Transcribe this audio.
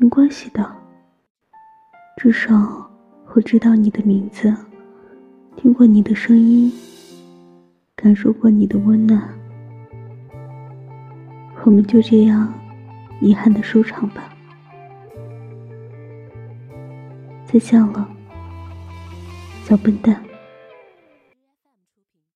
没关系的至少我知道你的名字听过你的声音感受过你的温暖。我们就这样遗憾的收场吧。再见了小笨蛋。